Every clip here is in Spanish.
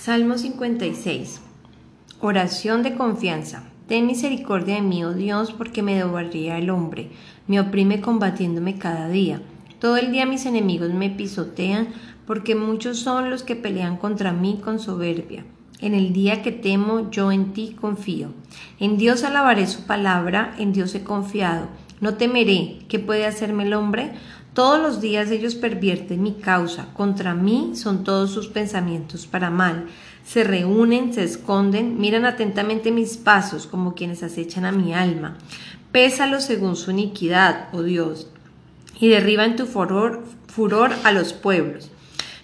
Salmo 56. Oración de confianza. Ten misericordia de mí, oh Dios, porque me devoraría el hombre. Me oprime combatiéndome cada día. Todo el día mis enemigos me pisotean, porque muchos son los que pelean contra mí con soberbia. En el día que temo, yo en ti confío. En Dios alabaré su palabra, en Dios he confiado. No temeré. ¿Qué puede hacerme el hombre? Todos los días ellos pervierten mi causa, contra mí son todos sus pensamientos para mal. Se reúnen, se esconden, miran atentamente mis pasos como quienes acechan a mi alma. Pésalos según su iniquidad, oh Dios, y derriba en tu furor, furor a los pueblos.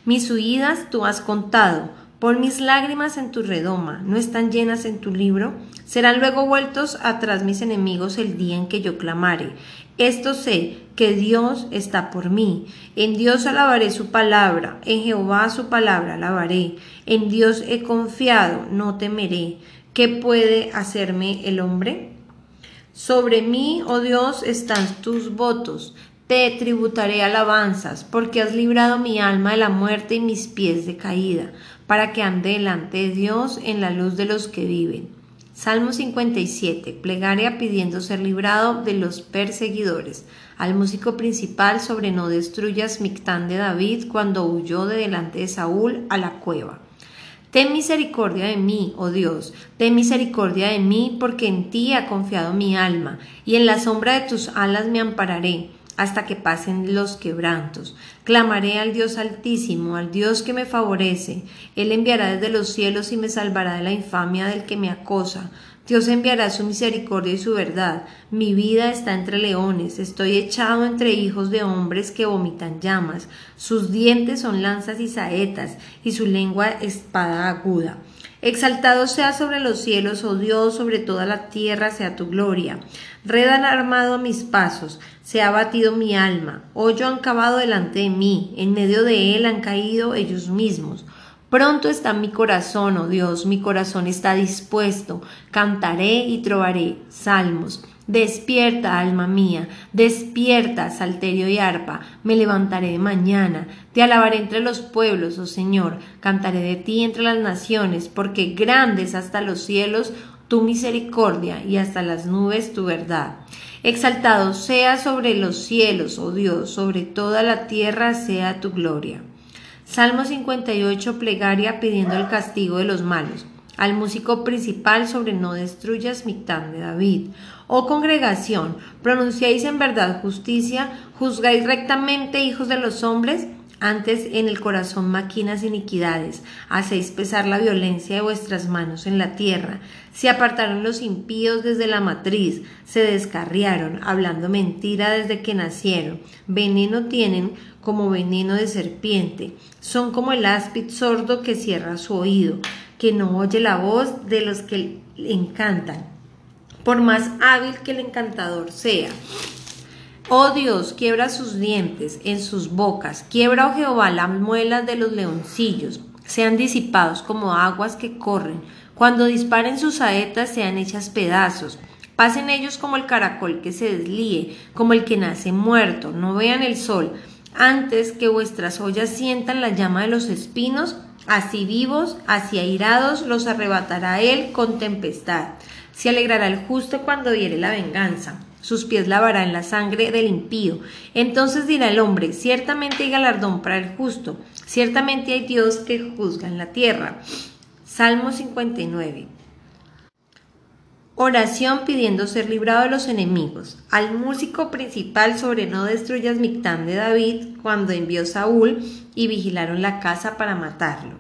Mis huidas tú has contado, por mis lágrimas en tu redoma, ¿no están llenas en tu libro? Serán luego vueltos atrás mis enemigos el día en que yo clamare. Esto sé, que Dios está por mí. En Dios alabaré su palabra, en Jehová su palabra alabaré. En Dios he confiado, no temeré. ¿Qué puede hacerme el hombre? Sobre mí, oh Dios, están tus votos. Te tributaré alabanzas, porque has librado mi alma de la muerte y mis pies de caída, para que ande delante de Dios en la luz de los que viven. Salmo 57. Plegaria pidiendo ser librado de los perseguidores. Al músico principal sobre no destruyas Mictán de David cuando huyó de delante de Saúl a la cueva. Ten misericordia de mí, oh Dios, ten misericordia de mí, porque en ti ha confiado mi alma, y en la sombra de tus alas me ampararé hasta que pasen los quebrantos. Clamaré al Dios altísimo, al Dios que me favorece. Él enviará desde los cielos y me salvará de la infamia del que me acosa. Dios enviará su misericordia y su verdad. Mi vida está entre leones, estoy echado entre hijos de hombres que vomitan llamas. Sus dientes son lanzas y saetas, y su lengua espada aguda. Exaltado sea sobre los cielos, oh Dios, sobre toda la tierra sea tu gloria. Red han armado mis pasos, se ha batido mi alma, hoyo han cavado delante de mí, en medio de él han caído ellos mismos. Pronto está mi corazón, oh Dios, mi corazón está dispuesto, cantaré y trovaré salmos. Despierta, alma mía, despierta, salterio y arpa, me levantaré de mañana, te alabaré entre los pueblos, oh Señor, cantaré de ti entre las naciones, porque grandes hasta los cielos tu misericordia y hasta las nubes tu verdad. Exaltado sea sobre los cielos, oh Dios, sobre toda la tierra sea tu gloria. Salmo 58, plegaria pidiendo el castigo de los malos. Al músico principal sobre no destruyas mitad de David. Oh congregación, pronunciáis en verdad justicia, juzgáis rectamente, hijos de los hombres, antes en el corazón maquinas iniquidades, hacéis pesar la violencia de vuestras manos en la tierra. Se apartaron los impíos desde la matriz, se descarriaron, hablando mentira desde que nacieron. Veneno tienen como veneno de serpiente, son como el áspid sordo que cierra su oído, que no oye la voz de los que le encantan por más hábil que el encantador sea. Oh Dios, quiebra sus dientes en sus bocas, quiebra, oh Jehová, las muelas de los leoncillos, sean disipados como aguas que corren, cuando disparen sus saetas sean hechas pedazos, pasen ellos como el caracol que se deslíe, como el que nace muerto, no vean el sol, antes que vuestras ollas sientan la llama de los espinos, así vivos, así airados, los arrebatará él con tempestad. Se alegrará el justo cuando viere la venganza. Sus pies lavarán la sangre del impío. Entonces dirá el hombre, ciertamente hay galardón para el justo, ciertamente hay Dios que juzga en la tierra. Salmo 59. Oración pidiendo ser librado de los enemigos. Al músico principal sobre no destruyas Mictán de David cuando envió Saúl y vigilaron la casa para matarlo.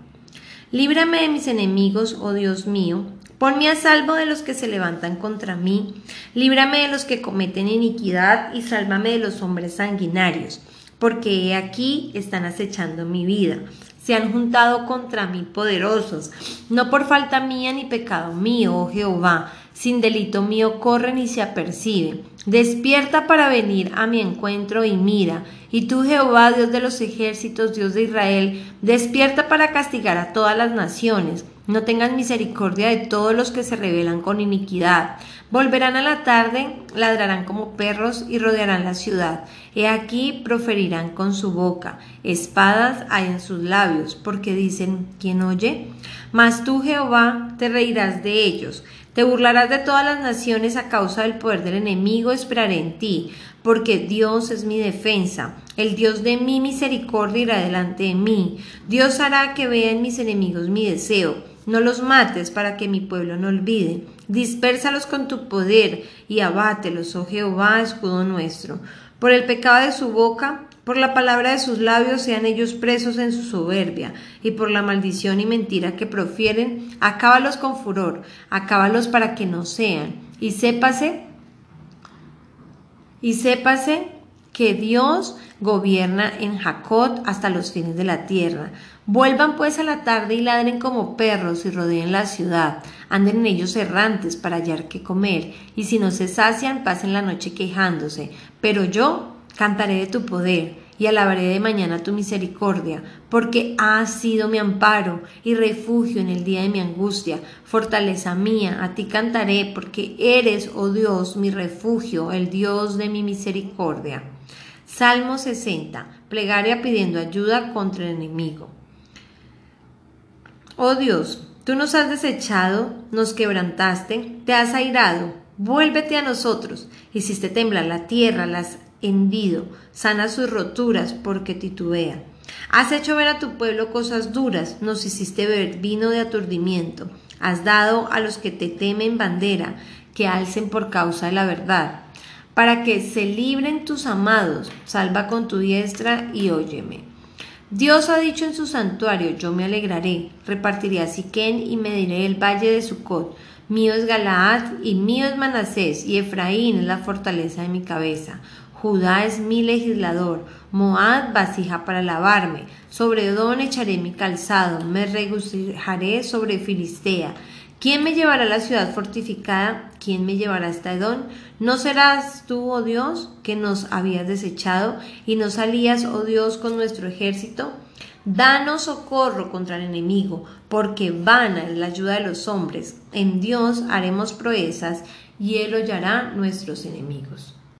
Líbrame de mis enemigos, oh Dios mío, Ponme a salvo de los que se levantan contra mí, líbrame de los que cometen iniquidad y sálvame de los hombres sanguinarios, porque he aquí están acechando mi vida. Se han juntado contra mí poderosos, no por falta mía ni pecado mío, oh Jehová, sin delito mío corren y se aperciben. Despierta para venir a mi encuentro y mira. Y tú, Jehová, Dios de los ejércitos, Dios de Israel, despierta para castigar a todas las naciones. No tengas misericordia de todos los que se rebelan con iniquidad. Volverán a la tarde, ladrarán como perros y rodearán la ciudad. He aquí proferirán con su boca. Espadas hay en sus labios, porque dicen, ¿quién oye? Mas tú, Jehová, te reirás de ellos. Te burlarás de todas las naciones a causa del poder del enemigo, esperaré en ti, porque Dios es mi defensa. El Dios de mi misericordia irá delante de mí. Dios hará que vean mis enemigos mi deseo no los mates para que mi pueblo no olvide. Dispérsalos con tu poder y abátelos, oh Jehová, escudo nuestro. Por el pecado de su boca, por la palabra de sus labios sean ellos presos en su soberbia, y por la maldición y mentira que profieren, acábalos con furor, acábalos para que no sean. Y sépase, y sépase que Dios gobierna en Jacob hasta los fines de la tierra. Vuelvan pues a la tarde y ladren como perros y rodeen la ciudad. Anden en ellos errantes para hallar qué comer, y si no se sacian, pasen la noche quejándose. Pero yo cantaré de tu poder y alabaré de mañana tu misericordia, porque has sido mi amparo y refugio en el día de mi angustia, fortaleza mía, a ti cantaré, porque eres, oh Dios, mi refugio, el Dios de mi misericordia. Salmo 60. Plegaria pidiendo ayuda contra el enemigo. Oh Dios, tú nos has desechado, nos quebrantaste, te has airado, vuélvete a nosotros. Hiciste temblar la tierra, las hendido, sana sus roturas porque titubea. Has hecho ver a tu pueblo cosas duras, nos hiciste beber vino de aturdimiento. Has dado a los que te temen bandera, que alcen por causa de la verdad para que se libren tus amados, salva con tu diestra y óyeme. Dios ha dicho en su santuario, yo me alegraré, repartiré a Siquén y mediré el valle de Sucot. Mío es Galaad y mío es Manasés, y Efraín es la fortaleza de mi cabeza. Judá es mi legislador, Moab vasija para lavarme, sobre Edón echaré mi calzado, me regocijaré sobre Filistea. ¿Quién me llevará a la ciudad fortificada? ¿Quién me llevará hasta Edón? ¿No serás tú, oh Dios, que nos habías desechado y no salías, oh Dios, con nuestro ejército? Danos socorro contra el enemigo, porque vana es la ayuda de los hombres. En Dios haremos proezas y Él hollará nuestros enemigos.